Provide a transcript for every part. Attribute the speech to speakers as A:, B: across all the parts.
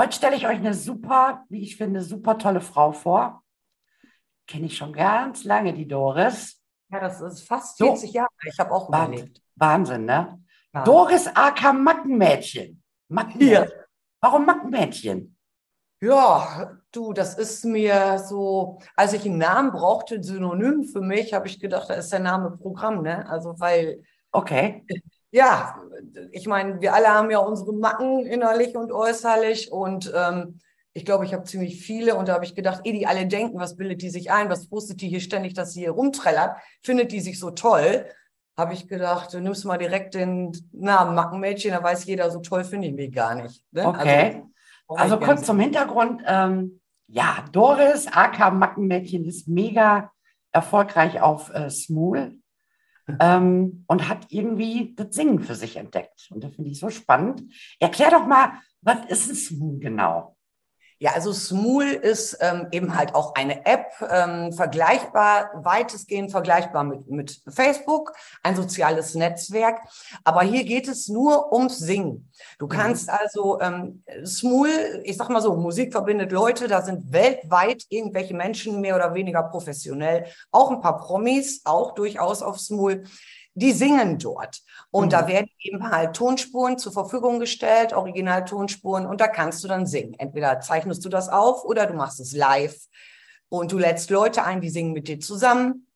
A: Heute stelle ich euch eine super, wie ich finde, super tolle Frau vor. Kenne ich schon ganz lange, die Doris.
B: Ja, das ist fast 40 so. Jahre. Ich habe auch überlegt.
A: Wahnsinn, ne? Ja. Doris AK Mackenmädchen. Mackenmädchen. Ja. Warum Mackenmädchen?
B: Ja, du, das ist mir so, als ich einen Namen brauchte, Synonym für mich, habe ich gedacht, da ist der Name Programm, ne? Also, weil.
A: Okay
B: ja, ich meine, wir alle haben ja unsere Macken innerlich und äußerlich und ähm, ich glaube, ich habe ziemlich viele und da habe ich gedacht, eh die alle denken, was bildet die sich ein, was postet die hier ständig, dass sie hier rumträllert, findet die sich so toll, habe ich gedacht, du nimmst mal direkt den Namen Mackenmädchen, da weiß jeder, so toll finde ich mich gar nicht.
A: Ne? Okay. Also, also kurz zum Hintergrund, ähm, ja, Doris, AK Mackenmädchen, ist mega erfolgreich auf äh, Smooth ähm, und hat irgendwie das Singen für sich entdeckt. Und das finde ich so spannend. Erklär doch mal, was ist ein Smool genau?
B: Ja, also Smool ist ähm, eben halt auch eine App, ähm, vergleichbar, weitestgehend vergleichbar mit, mit Facebook, ein soziales Netzwerk. Aber hier geht es nur ums Singen. Du mhm. kannst also ähm, Smool, ich sag mal so, Musik verbindet Leute, da sind weltweit irgendwelche Menschen mehr oder weniger professionell, auch ein paar Promis, auch durchaus auf Smool die singen dort. Und mhm. da werden eben halt Tonspuren zur Verfügung gestellt, Original-Tonspuren, und da kannst du dann singen. Entweder zeichnest du das auf oder du machst es live. Und du lädst Leute ein, die singen mit dir zusammen.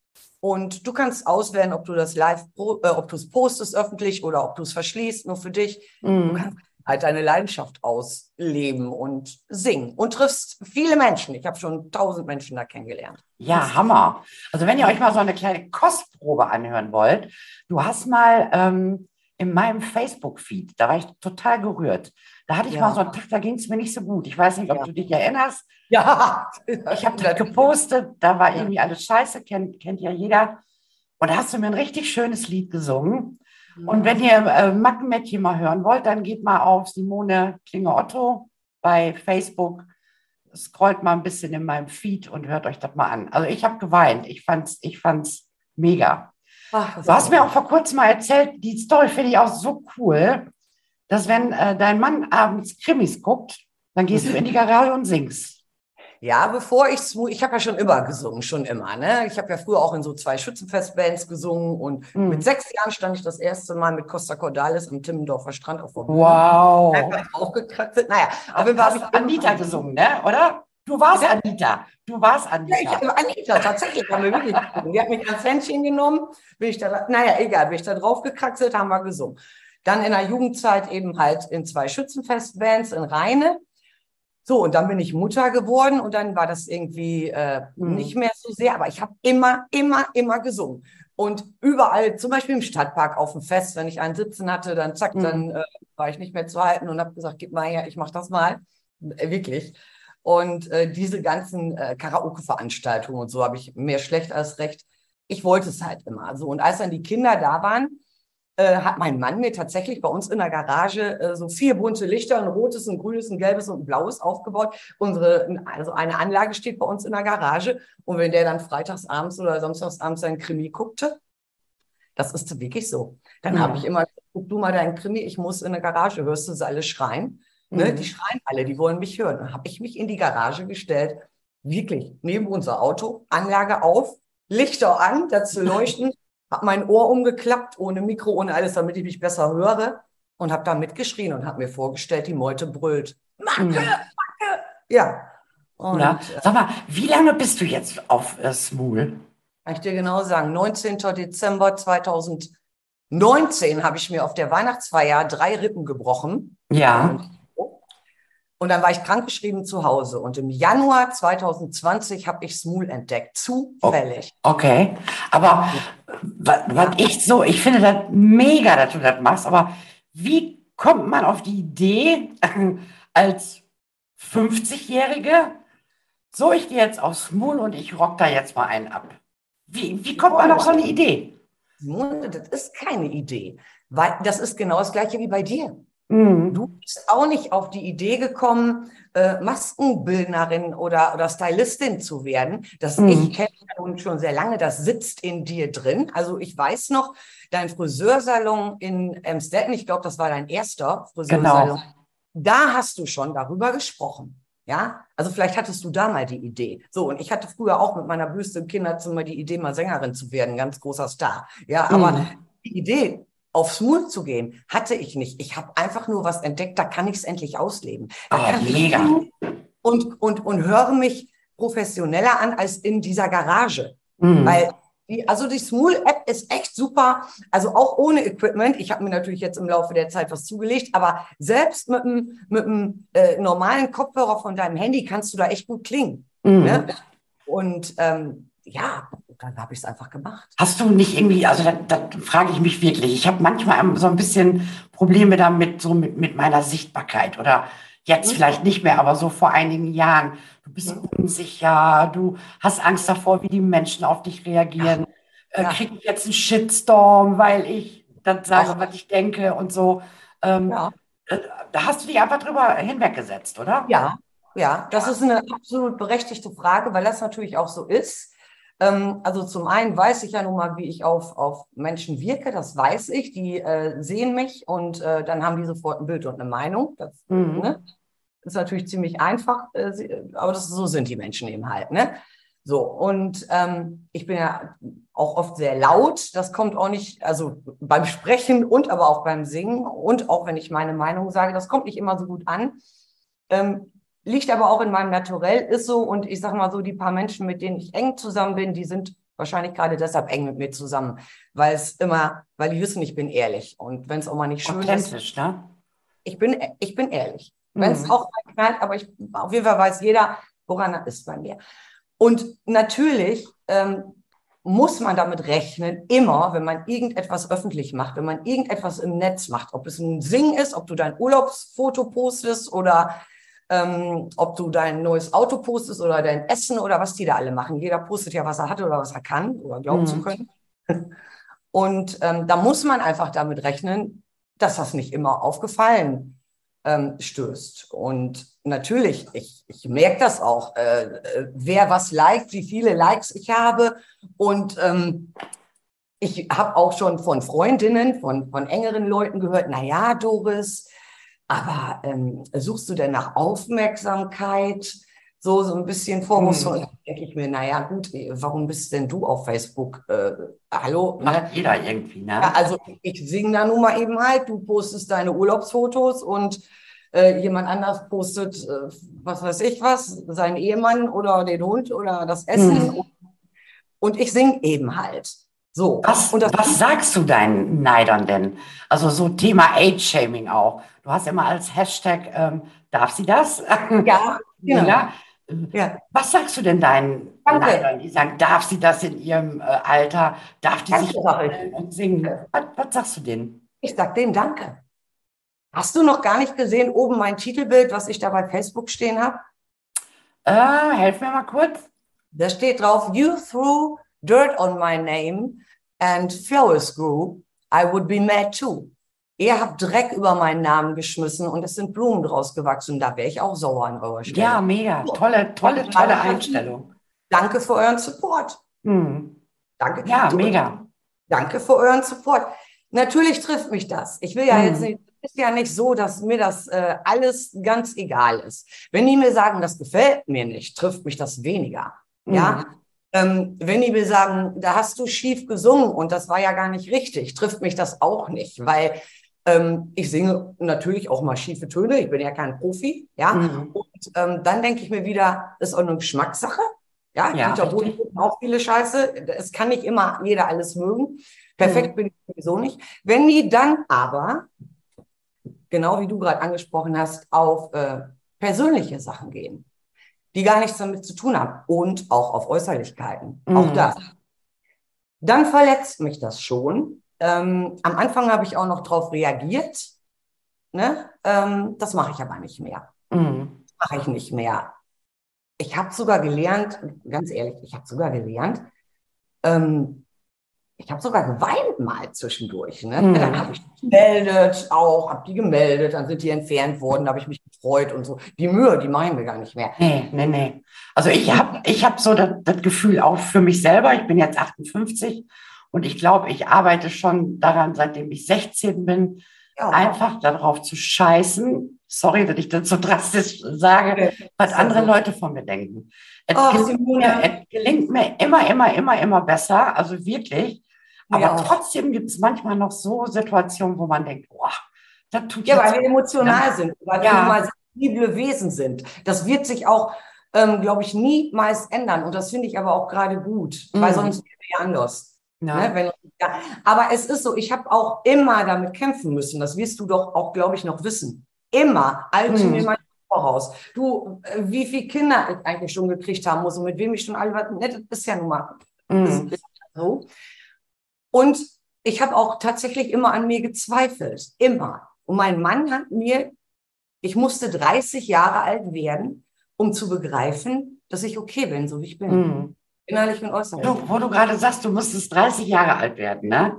B: Und du kannst auswählen, ob du das live, äh, ob du es postest öffentlich oder ob du es verschließt, nur für dich. Mhm. Du kannst halt deine Leidenschaft ausleben und singen und triffst viele Menschen. Ich habe schon tausend Menschen da kennengelernt.
A: Ja, Hammer. Also wenn ihr euch mal so eine kleine Kostprobe anhören wollt, du hast mal ähm, in meinem Facebook-Feed, da war ich total gerührt. Da hatte ich ja. mal so einen Tag, da ging es mir nicht so gut. Ich weiß nicht, ob ja. du dich erinnerst.
B: Ja.
A: Ich habe das gepostet, da war irgendwie alles scheiße, kennt, kennt ja jeder. Und da hast du mir ein richtig schönes Lied gesungen. Und wenn ihr äh, Mackenmädchen mal hören wollt, dann geht mal auf Simone Klinge-Otto bei Facebook, scrollt mal ein bisschen in meinem Feed und hört euch das mal an. Also ich habe geweint. Ich fand's, ich fand's mega. Ach, du hast mir auch vor kurzem mal erzählt, die Story finde ich auch so cool, dass wenn äh, dein Mann abends Krimis guckt, dann gehst du in die Garage und singst.
B: Ja, bevor ich ich habe ja schon immer gesungen, schon immer. Ne? Ich habe ja früher auch in so zwei Schützenfestbands gesungen und mhm. mit sechs Jahren stand ich das erste Mal mit Costa Cordalis am Timmendorfer Strand auf der
A: Bühne. Wow.
B: Auch gekratzt. Naja,
A: auf jeden Fall habe ich Anita gesungen, ne? oder? Du warst ja. Anita. Du warst Anita.
B: Ja, ich, Anita, tatsächlich haben wir wirklich gesungen. Die hat mich ans Händchen genommen, bin ich da, naja, egal, bin ich da drauf gekraxelt, haben wir gesungen. Dann in der Jugendzeit eben halt in zwei Schützenfestbands in Rheine. So, und dann bin ich Mutter geworden und dann war das irgendwie äh, mhm. nicht mehr so sehr, aber ich habe immer, immer, immer gesungen. Und überall, zum Beispiel im Stadtpark auf dem Fest, wenn ich einen Sitzen hatte, dann zack, mhm. dann äh, war ich nicht mehr zu halten und habe gesagt, gib mal her, ich mache das mal. Äh, wirklich. Und äh, diese ganzen äh, Karaoke-Veranstaltungen und so habe ich mehr schlecht als recht. Ich wollte es halt immer so. Und als dann die Kinder da waren, äh, hat mein Mann mir tatsächlich bei uns in der Garage äh, so vier bunte Lichter, ein rotes, ein grünes, ein gelbes und ein blaues aufgebaut. Unsere, also eine Anlage steht bei uns in der Garage. Und wenn der dann freitagsabends oder samstagsabends seinen Krimi guckte, das ist wirklich so. Dann ja. habe ich immer, guck du mal deinen Krimi, ich muss in der Garage, hörst du sie alle schreien? Ne? Mhm. Die schreien alle, die wollen mich hören. Dann habe ich mich in die Garage gestellt, wirklich neben unser Auto, Anlage auf, Lichter an, dazu leuchten habe mein Ohr umgeklappt, ohne Mikro, ohne alles, damit ich mich besser höre. und habe da mitgeschrien und habe mir vorgestellt, die Meute brüllt. Macke,
A: Mhm.
B: Macke. Ja. Und
A: Oder?
B: äh,
A: Sag mal, wie lange bist du jetzt auf äh, Smul?
B: kann ich dir genau sagen, 19. Dezember 2019 habe ich mir auf der Weihnachtsfeier drei Rippen gebrochen.
A: Ja.
B: Und dann war ich krankgeschrieben zu Hause. Und im Januar 2020 habe ich Smul entdeckt. Zufällig.
A: Okay. Aber was, ich so, ich finde das mega, dass du das machst, aber wie kommt man auf die Idee, als 50-Jährige, so, ich gehe jetzt aufs Smul und ich rock da jetzt mal einen ab? Wie, wie kommt man auf so eine Idee?
B: Das ist keine Idee. Weil das ist genau das gleiche wie bei dir.
A: Mhm.
B: Du bist auch nicht auf die Idee gekommen, äh, Maskenbildnerin oder, oder Stylistin zu werden. Das
A: Mhm.
B: ich kenne ja nun schon sehr lange, das sitzt in dir drin. Also ich weiß noch, dein Friseursalon in Emstetten, ich glaube, das war dein erster Friseursalon. Da hast du schon darüber gesprochen. Ja, also vielleicht hattest du da mal die Idee. So, und ich hatte früher auch mit meiner Büste im Kinderzimmer die Idee, mal Sängerin zu werden, ganz großer Star. Ja, aber
A: Mhm.
B: die Idee, aufs Mut zu gehen, hatte ich nicht. Ich habe einfach nur was entdeckt, da kann ich es endlich ausleben. Da ich
A: mega.
B: Und, und, und höre mich professioneller an als in dieser Garage.
A: Mhm.
B: Weil die, also die Smule-App ist echt super. Also auch ohne Equipment. Ich habe mir natürlich jetzt im Laufe der Zeit was zugelegt, aber selbst mit einem mit einem, äh, normalen Kopfhörer von deinem Handy kannst du da echt gut klingen.
A: Mhm.
B: Ne? Und ähm, ja, dann habe ich es einfach gemacht.
A: Hast du nicht irgendwie, also da, frage ich mich wirklich, ich habe manchmal so ein bisschen Probleme damit, so mit, mit meiner Sichtbarkeit oder jetzt
B: Mhm.
A: vielleicht nicht mehr, aber so vor einigen Jahren. Du bist
B: Mhm.
A: unsicher, du hast Angst davor, wie die Menschen auf dich reagieren. Äh,
B: Ja.
A: Krieg ich jetzt einen Shitstorm, weil ich das sage,
B: Ach.
A: was ich denke und so. Ähm,
B: Ja.
A: äh, Da hast du dich einfach drüber hinweggesetzt, oder?
B: Ja, ja, das ist eine absolut berechtigte Frage, weil das natürlich auch so ist. Ähm, also zum einen weiß ich ja nun mal, wie ich auf, auf Menschen wirke, das weiß ich. Die äh, sehen mich und äh, dann haben die sofort ein Bild und eine Meinung. Das
A: Mhm.
B: ne, ist natürlich ziemlich einfach, äh, aber das, so sind die Menschen eben halt. Ne? So, und ähm, ich bin ja auch oft sehr laut. Das kommt auch nicht, also beim Sprechen und aber auch beim Singen und auch wenn ich meine Meinung sage, das kommt nicht immer so gut an. Ähm, liegt aber auch in meinem Naturell, ist so. Und ich sage mal so, die paar Menschen, mit denen ich eng zusammen bin, die sind wahrscheinlich gerade deshalb eng mit mir zusammen, weil es immer, weil die wissen, ich bin ehrlich. Und wenn es auch mal nicht schön ist,
A: ne?
B: ich bin, ich bin ehrlich. Wenn es
A: Mhm.
B: auch mal knallt, aber ich, auf jeden Fall weiß jeder, woran er ist bei mir. Und natürlich ähm, muss man damit rechnen, immer, wenn man irgendetwas öffentlich macht, wenn man irgendetwas im Netz macht, ob es ein Singen ist, ob du dein Urlaubsfoto postest oder ähm, ob du dein neues Auto postest oder dein Essen oder was die da alle machen. Jeder postet ja, was er hat oder was er kann oder glauben
A: Mhm.
B: zu können. Und ähm, da muss man einfach damit rechnen, dass das nicht immer auf Gefallen ähm, stößt. Und natürlich, ich, ich merke das auch, äh, äh, wer was liked, wie viele Likes ich habe. Und ähm, ich habe auch schon von Freundinnen, von, von engeren Leuten gehört, na ja, Doris, aber ähm, suchst du denn nach Aufmerksamkeit? So, so ein bisschen vorwurfsvoll. Und dann denke ich mir, naja, gut, eh, warum bist denn du auf Facebook? Äh, hallo? Ne?
A: Macht jeder irgendwie, ne?
B: Ja, also ich singe da nun mal eben halt, du postest deine Urlaubsfotos und äh, jemand anders postet, äh, was weiß ich was, seinen Ehemann oder den Hund oder das Essen.
A: Mhm.
B: Und ich singe eben halt. So.
A: Was, was sagst du deinen Neidern denn? Also so Thema Age-Shaming auch. Du hast immer als Hashtag, ähm, darf sie das?
B: ja, genau.
A: Ja. Was sagst du denn deinen
B: Danke.
A: Neidern, die sagen, darf sie das in ihrem äh, Alter? Darf die
B: Danke,
A: sich und singen? Was, was sagst du denen?
B: Ich sag denen Danke. Hast du noch gar nicht gesehen, oben mein Titelbild, was ich da bei Facebook stehen habe?
A: Äh, helf mir mal kurz.
B: Da steht drauf, you threw dirt on my name and flowers grew, I would be mad too. Ihr habt Dreck über meinen Namen geschmissen und es sind Blumen draus gewachsen. Da wäre ich auch sauer an eurer Stelle.
A: Ja, mega. Tolle, tolle, tolle Einstellung.
B: Danke für euren Support.
A: Hm.
B: Danke.
A: Ja,
B: Du-
A: mega.
B: Danke für euren Support. Natürlich trifft mich das. Ich will ja
A: Mhm.
B: jetzt nicht, es ist ja nicht so, dass mir das äh, alles ganz egal ist. Wenn die mir sagen, das gefällt mir nicht, trifft mich das weniger. Ja. Ähm, wenn die mir sagen, da hast du schief gesungen und das war ja gar nicht richtig, trifft mich das auch nicht, weil Ähm, ich singe natürlich auch mal schiefe Töne. Ich bin ja kein Profi, ja.
A: Mhm.
B: Und ähm, dann denke ich mir wieder, ist auch eine Geschmackssache. Ja,
A: Ja,
B: Dieter auch viele Scheiße. Es kann nicht immer jeder alles mögen. Perfekt
A: Mhm.
B: bin ich sowieso nicht. Wenn die dann aber, genau wie du gerade angesprochen hast, auf äh, persönliche Sachen gehen, die gar nichts damit zu tun haben und auch auf Äußerlichkeiten, auch
A: Mhm.
B: das, dann verletzt mich das schon. Ähm, am Anfang habe ich auch noch darauf reagiert. Ne? Ähm, das mache ich aber nicht mehr.
A: Mhm.
B: Mache ich nicht mehr. Ich habe sogar gelernt, ganz ehrlich, ich habe sogar gelernt, ähm, ich habe sogar geweint mal zwischendurch. Ne?
A: Mhm.
B: Dann habe ich gemeldet, auch, habe die gemeldet, dann sind die entfernt worden, da habe ich mich gefreut und so. Die Mühe, die machen wir gar nicht mehr.
A: Nee, nee, nee. Also ich habe ich hab so das, das Gefühl auch für mich selber, ich bin jetzt 58 und ich glaube, ich arbeite schon daran, seitdem ich 16 bin,
B: Ja,
A: einfach darauf zu scheißen, sorry, dass ich das so drastisch sage, was andere. Leute von mir denken. Es,
B: Ach,
A: gelingt mir, es gelingt mir immer, immer, immer, immer besser, also wirklich. Aber
B: auch.
A: trotzdem gibt es manchmal noch so Situationen, wo man denkt, boah, das tut
B: Ja, weil wir emotional sind, weil
A: Ja.
B: wir mal sensible Wesen sind. Das wird sich auch, ähm, glaube ich, niemals ändern. Und das finde ich aber auch gerade gut, weil
A: Mhm.
B: sonst wäre ja anders.
A: Ja.
B: Ne? Wenn, ja. Aber es ist so, ich habe auch immer damit kämpfen müssen. Das wirst du doch auch, glaube ich, noch wissen. Immer. Alte
A: Mhm.
B: mir mein voraus. Du, äh, wie viele Kinder ich eigentlich schon gekriegt haben muss und mit wem ich schon alle was, ne, das ist ja nun mal
A: Mhm.
B: so. Und ich habe auch tatsächlich immer an mir gezweifelt. Immer. Und mein Mann hat mir, ich musste 30 Jahre alt werden, um zu begreifen, dass ich okay bin, so wie ich bin.
A: Mhm.
B: Innerlich und äußerlich.
A: Du, wo du gerade sagst, du musstest 30 Jahre alt werden, ne?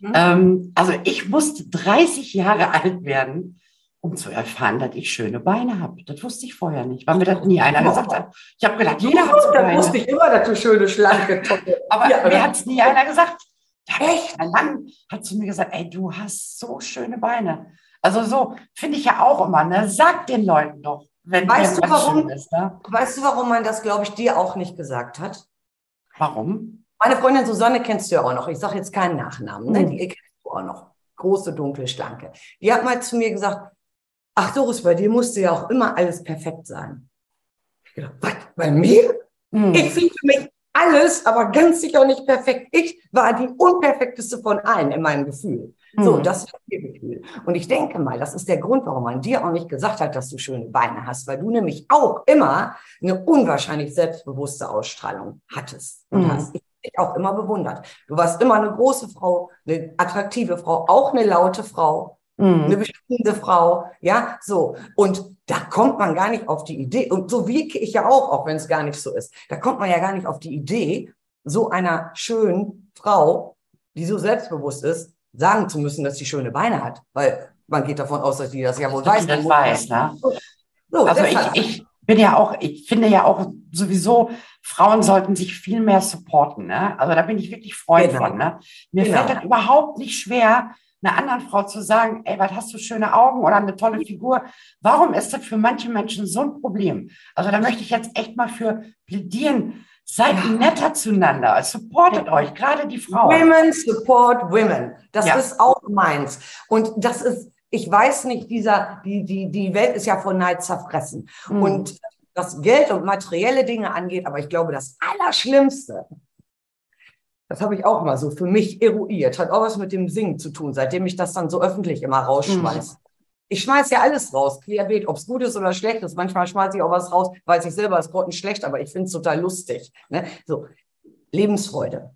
B: Hm?
A: Ähm, also ich musste 30 Jahre alt werden, um zu erfahren, dass ich schöne Beine habe. Das wusste ich vorher nicht, weil mir das nie einer gesagt hat. Ich habe gedacht, jeder hat so
B: Dann wusste
A: Beine.
B: ich immer, dass du schöne, schlanke, tolle.
A: Aber
B: Ja,
A: mir hat es nie einer gesagt.
B: Echt?
A: Ein Mann hat zu mir gesagt, ey, du hast so schöne Beine. Also so finde ich ja auch immer, ne? Sag den Leuten doch, wenn
B: Weißt du, warum?
A: ist, ne?
B: Weißt du, warum man das, glaube ich, dir auch nicht gesagt hat?
A: Warum?
B: Meine Freundin Susanne kennst du ja auch noch. Ich sage jetzt keinen Nachnamen, ne?
A: Mhm.
B: Die kennst du auch noch. Große, dunkle, schlanke. Die hat mal zu mir gesagt, ach Doris, bei dir musste ja auch immer alles perfekt sein. Ich gedacht, was, bei mir?
A: Mhm.
B: Ich finde für mich alles, aber ganz sicher nicht perfekt. Ich war die unperfekteste von allen in meinem Gefühl. So,
A: Mhm.
B: das ist ihr Gefühl. Und ich denke mal, das ist der Grund, warum man dir auch nicht gesagt hat, dass du schöne Beine hast, weil du nämlich auch immer eine unwahrscheinlich selbstbewusste Ausstrahlung hattest und
A: Mhm.
B: hast. Ich dich auch immer bewundert. Du warst immer eine große Frau, eine attraktive Frau, auch eine laute Frau, eine
A: Mhm.
B: bestimmte Frau, ja, so. Und da kommt man gar nicht auf die Idee, und so wieke ich ja auch, auch wenn es gar nicht so ist, da kommt man ja gar nicht auf die Idee, so einer schönen Frau, die so selbstbewusst ist, sagen zu müssen, dass sie schöne Beine hat, weil man geht davon aus, dass die das ja wohl weiß.
A: das weiß, ne?
B: So,
A: Also
B: deshalb.
A: ich, ich bin ja auch, ich finde ja auch sowieso, Frauen sollten sich viel mehr supporten. Ne? Also da bin ich wirklich Freund
B: Genau.
A: von. Ne? Mir
B: Genau.
A: fällt das überhaupt nicht schwer, einer anderen Frau zu sagen, ey, was hast du schöne Augen oder eine tolle Figur. Warum ist das für manche Menschen so ein Problem? Also da möchte ich jetzt echt mal für plädieren. Seid
B: Ja.
A: netter zueinander, supportet euch, gerade die Frauen.
B: Women support women. Das
A: Ja.
B: ist auch meins. Und das ist, ich weiß nicht, dieser, die, die, die Welt ist ja von Neid zerfressen.
A: Mhm.
B: Und was Geld und materielle Dinge angeht, aber ich glaube, das Allerschlimmste, das habe ich auch mal so für mich eruiert, hat auch was mit dem Singen zu tun, seitdem ich das dann so öffentlich immer rausschmeiße. Ich schmeiß ja alles raus, querbeet, ob es gut ist oder schlecht ist. Manchmal schmeiße ich auch was raus, weiß ich selber, es ist schlecht, aber ich finde es total lustig. Ne? So, Lebensfreude.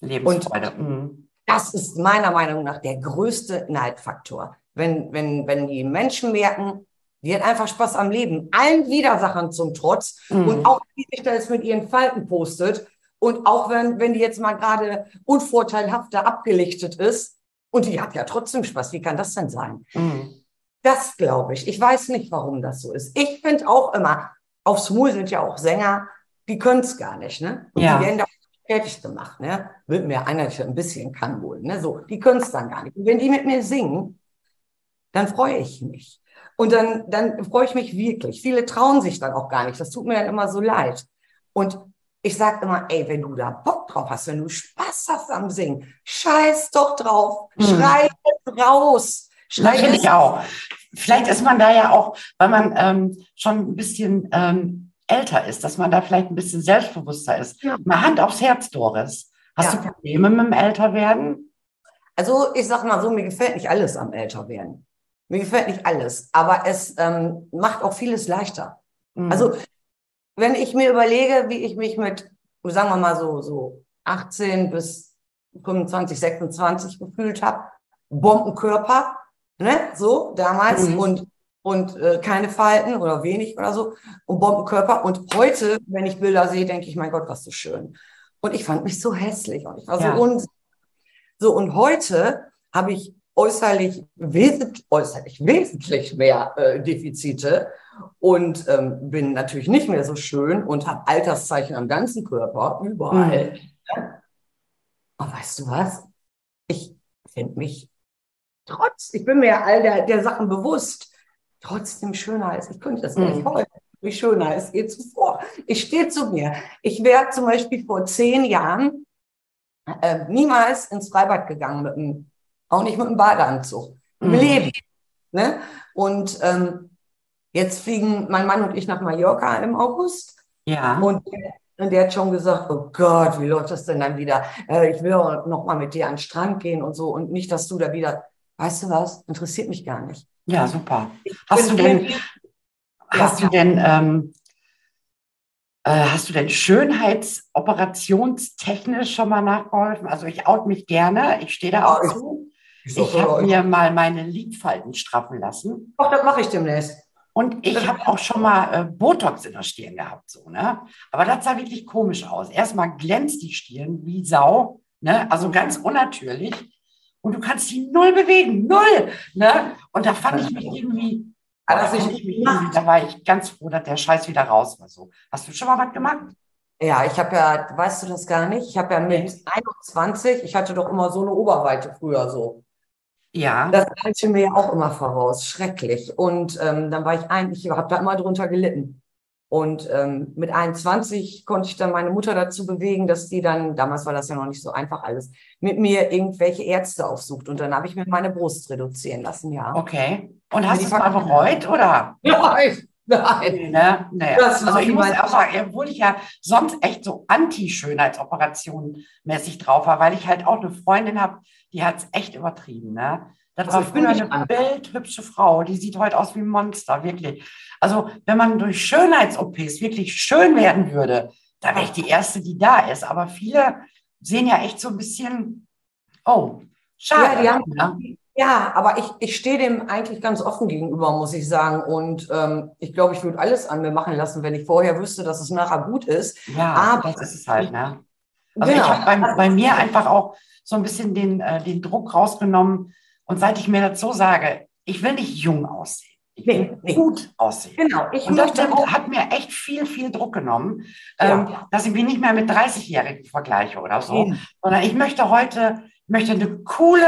A: Lebensfreude. Mhm.
B: Das ist meiner Meinung nach der größte Neidfaktor. Wenn, wenn, wenn die Menschen merken, die hat einfach Spaß am Leben, allen Widersachern zum Trotz
A: Mhm.
B: und auch wie sich da jetzt mit ihren Falten postet und auch wenn, wenn die jetzt mal gerade unvorteilhafter abgelichtet ist und die hat ja trotzdem Spaß, wie kann das denn sein?
A: Mhm.
B: Das glaube ich. Ich weiß nicht, warum das so ist. Ich finde auch immer, aufs Maul sind ja auch Sänger, die können es gar nicht, ne? Und
A: Ja.
B: die werden da fertig gemacht, ne? Wird mir einer, der ein bisschen kann wohl, ne? So, die können es dann gar nicht. Und wenn die mit mir singen, dann freue ich mich. Und dann, dann freue ich mich wirklich. Viele trauen sich dann auch gar nicht. Das tut mir dann immer so leid. Und ich sage immer, ey, wenn du da Bock drauf hast, wenn du Spaß hast am Singen, scheiß doch drauf.
A: Mhm.
B: Schrei es raus.
A: Das finde ich auch. Vielleicht ist man da ja auch, weil man ähm, schon ein bisschen ähm, älter ist, dass man da vielleicht ein bisschen selbstbewusster ist.
B: Ja.
A: Mal Hand aufs Herz, Doris. Hast
B: Ja.
A: du Probleme mit dem Älterwerden?
B: Also ich sag mal so, mir gefällt nicht alles am Älterwerden. Mir gefällt nicht alles, aber es ähm, macht auch vieles leichter.
A: Mhm.
B: Also wenn ich mir überlege, wie ich mich mit, sagen wir mal so, so 18 bis 25, 26 gefühlt habe, Bombenkörper, ne, so damals
A: Mhm.
B: und und äh, keine Falten oder wenig oder so und Bombenkörper und heute, wenn ich Bilder sehe, denke ich, mein Gott, was so schön. Und ich fand mich so hässlich und ich war
A: Ja.
B: so un so und heute habe ich äußerlich, wesentlich, äußerlich wesentlich mehr äh, Defizite und ähm, bin natürlich nicht mehr so schön und habe Alterszeichen am ganzen Körper, überall. Aber weißt du was? Ich finde mich trotz, ich bin mir all der, der Sachen bewusst, trotzdem schöner als ich könnte das nicht
A: Mhm.
B: heute. Wie schöner als je zuvor. Ich stehe zu mir. Ich wäre zum Beispiel vor zehn Jahren äh, niemals ins Freibad gegangen mit dem, auch nicht mit dem Badeanzug. Im
A: Mhm.
B: Leben. Ne? Und ähm, jetzt fliegen mein Mann und ich nach Mallorca im August.
A: ja.
B: Und, und der hat schon gesagt, oh Gott, wie läuft das denn dann wieder? Äh, ich will auch noch mal mit dir an den Strand gehen und so. Und nicht, dass du da wieder, weißt du was, interessiert mich gar nicht.
A: ja, super. Hast du denn, hast du denn, ähm, äh, hast du denn schönheitsoperationstechnisch schon mal nachgeholfen? Also ich out mich gerne, ich stehe da auch
B: ich-
A: zu.
B: Ich,
A: Ich habe mir mal meine Lidfalten straffen lassen.
B: Doch, das mache ich demnächst.
A: Und ich habe auch schon mal äh, Botox in der Stirn gehabt, so, ne? Aber das sah wirklich komisch aus. Erstmal glänzt die Stirn wie Sau, ne? Also ganz unnatürlich. Und du kannst die null bewegen, null, ne? Und da fand ich mich irgendwie,
B: Hat
A: da, ich mich irgendwie da war ich ganz froh, dass der Scheiß wieder raus war. So. Hast du schon mal was gemacht?
B: Ja, ich habe ja, weißt du das gar nicht? Ich habe ja mit 21, ich hatte doch immer so eine Oberweite früher so.
A: Ja.
B: Das eilte mir ja auch immer voraus, schrecklich. Und ähm, dann war ich eigentlich, ich habe da immer drunter gelitten. Und ähm, mit 21 konnte ich dann meine Mutter dazu bewegen, dass die dann, damals war das ja noch nicht so einfach alles, mit mir irgendwelche Ärzte aufsucht. Und dann habe ich mir meine Brust reduzieren lassen, ja.
A: Okay. Und hast du es mal bereut, oder?
B: Nein, nein.
A: Nee, ne? Naja.
B: Das
A: also ich muss auch sagen, obwohl ich ja sonst echt so anti-Schönheitsoperationen mäßig drauf war, weil ich halt auch eine Freundin habe, die hat es echt übertrieben. Ne? Das
B: Also
A: war früher eine
B: an-
A: bildhübsche Frau, die sieht heute aus wie ein Monster, wirklich. Also wenn man durch Schönheits-OPs wirklich schön werden würde, dann wäre ich die Erste, die da ist. Aber viele sehen ja echt so ein bisschen, oh, schade.
B: Ja, die haben,
A: ne?
B: Ja, aber ich, ich stehe dem eigentlich ganz offen gegenüber, muss ich sagen. Und ähm, ich glaube, ich würde alles an mir machen lassen, wenn ich vorher wüsste, dass es nachher gut ist.
A: ja
B: aber-
A: das ist es halt. Ne? Also
B: Genau.
A: ich habe bei, bei mir einfach auch so ein bisschen den, äh, den Druck rausgenommen. Und seit ich mir dazu sage, ich will nicht jung aussehen, ich will
B: Nee, nee.
A: gut aussehen.
B: Genau, ich
A: Und das hat, mir echt viel, viel Druck genommen,
B: Ja.
A: ähm, dass ich mich nicht mehr mit 30-Jährigen vergleiche oder so,
B: Mhm.
A: sondern ich möchte heute, möchte eine coole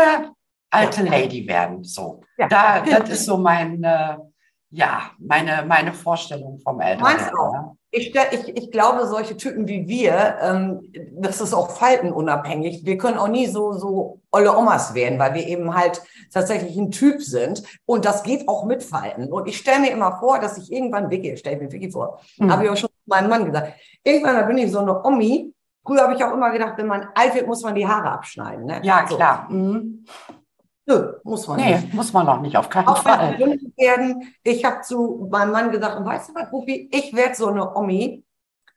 A: alte. Lady werden. So,
B: Ja.
A: da, das ist so mein, äh, ja, meine, meine Vorstellung vom
B: auch. ich, ich, ich glaube, solche Typen wie wir, ähm, das ist auch faltenunabhängig. Wir können auch nie so, so olle Omas werden, weil wir eben halt tatsächlich ein Typ sind. Und das geht auch mit Falten. Und ich stelle mir immer vor, dass ich irgendwann Vicky, stelle ich mir Vicky vor,
A: Mhm.
B: habe ich auch schon meinem Mann gesagt. Irgendwann bin ich so eine Omi. Früher habe ich auch immer gedacht, wenn man alt wird, muss man die Haare abschneiden. Ne?
A: Ja,
B: So.
A: klar. Mhm.
B: Nö, muss man
A: Nee,
B: nicht.
A: muss man noch nicht, auf keinen
B: Auch
A: Fall.
B: werden. Ich habe zu meinem Mann gesagt, weißt du was, Rufi, ich werde so eine Omi,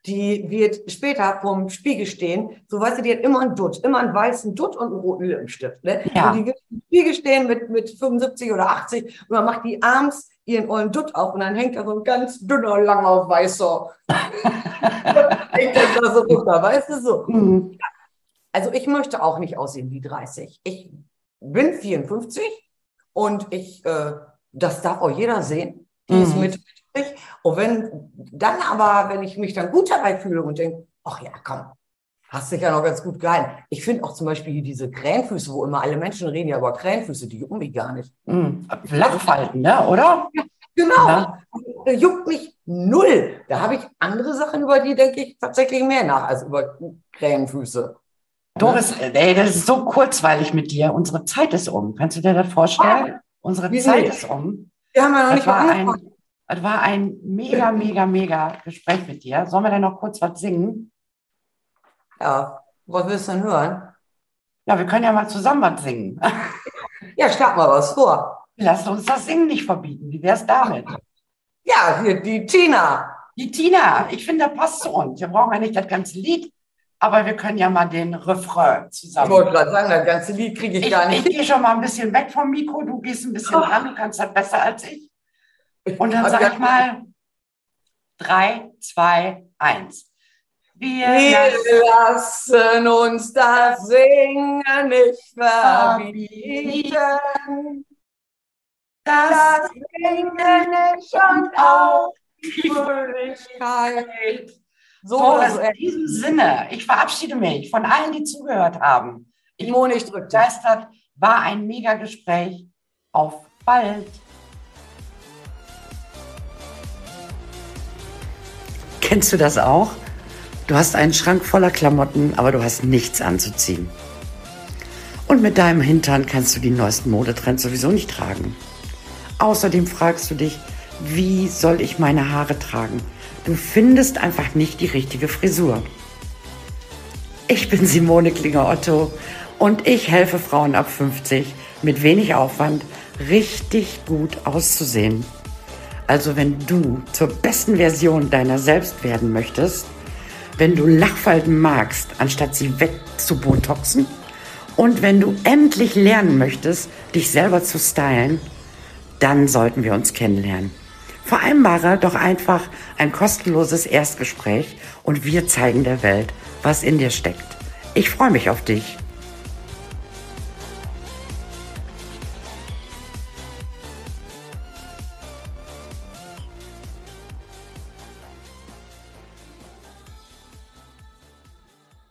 B: die wird später vorm Spiegel stehen. So, weißt du, die hat immer einen Dutt, immer einen weißen Dutt und einen roten Lippenstift. Ne?
A: Ja.
B: Und die wird im Spiegel stehen mit, mit 75 oder 80 und dann macht die abends ihren ollen Dutt auf und dann hängt da so ein ganz dünner, langer, weißer. hängt da so runter, weißt du so.
A: Mhm.
B: Also ich möchte auch nicht aussehen wie 30. Ich bin 54 und ich, äh, das darf auch jeder sehen. Die ist
A: Mhm.
B: mit 40. Und wenn dann aber, wenn ich mich dann gut dabei fühle und denke, ach ja, komm, hast dich ja noch ganz gut gehalten. Ich finde auch zum Beispiel diese Krähenfüße, wo immer alle Menschen reden ja über Krähenfüße, die jucken mich gar nicht.
A: Mhm. Flachfalten, ne? oder?
B: Genau,
A: Ja.
B: äh, juckt mich null. Da habe ich andere Sachen, über die denke ich tatsächlich mehr nach als über Krähenfüße.
A: Doris, ey, das ist so kurzweilig mit dir. Unsere Zeit ist um. Kannst du dir das vorstellen? Unsere
B: Wie
A: Zeit ist um.
B: Wir haben ja noch
A: Das
B: nicht mal
A: war,
B: angefangen.
A: ein, das war ein mega, mega, mega Gespräch mit dir. Sollen wir denn noch kurz was singen?
B: Ja, was willst du denn hören?
A: Ja, wir können ja mal zusammen was singen.
B: Ja, schlag mal was vor.
A: Lass uns das Singen nicht verbieten. Wie wär's damit?
B: Ja, hier die Tina.
A: Die Tina, ich finde, das passt zu uns. Wir brauchen ja nicht das ganze Lied, aber wir können ja mal den Refrain
B: Ich
A: zusammen.
B: wollte gerade sagen, das ganze Lied kriege ich,
A: Ich,
B: gar
A: ich
B: nicht.
A: gehe schon mal ein bisschen weg vom Mikro, du gehst ein bisschen ran, du kannst das besser als ich. Und dann sage ich mal drei, zwei, eins. Wir
B: Wir lassen uns das Singen nicht verbieten. das Singen ist schon auch die Fröhlichkeit. So,
A: So,
B: also,
A: in diesem Sinne, ich verabschiede mich von allen, die zugehört haben. Ich
B: Mo nicht drückt.
A: begeistert, war ein mega Gespräch. Auf bald. Kennst du das auch? Du hast einen Schrank voller Klamotten, aber du hast nichts anzuziehen. Und mit deinem Hintern kannst du die neuesten Modetrends sowieso nicht tragen. Außerdem fragst du dich, wie soll ich meine Haare tragen? Du findest einfach nicht die richtige Frisur. Ich bin Simone Klinger-Otto und ich helfe Frauen ab 50 mit wenig Aufwand richtig gut auszusehen. Also wenn du zur besten Version deiner selbst werden möchtest, wenn du Lachfalten magst, anstatt sie wegzubotoxen und wenn du endlich lernen möchtest, dich selber zu stylen, dann sollten wir uns kennenlernen. Vereinbare doch einfach ein kostenloses Erstgespräch und wir zeigen der Welt, was in dir steckt. Ich freue mich auf dich.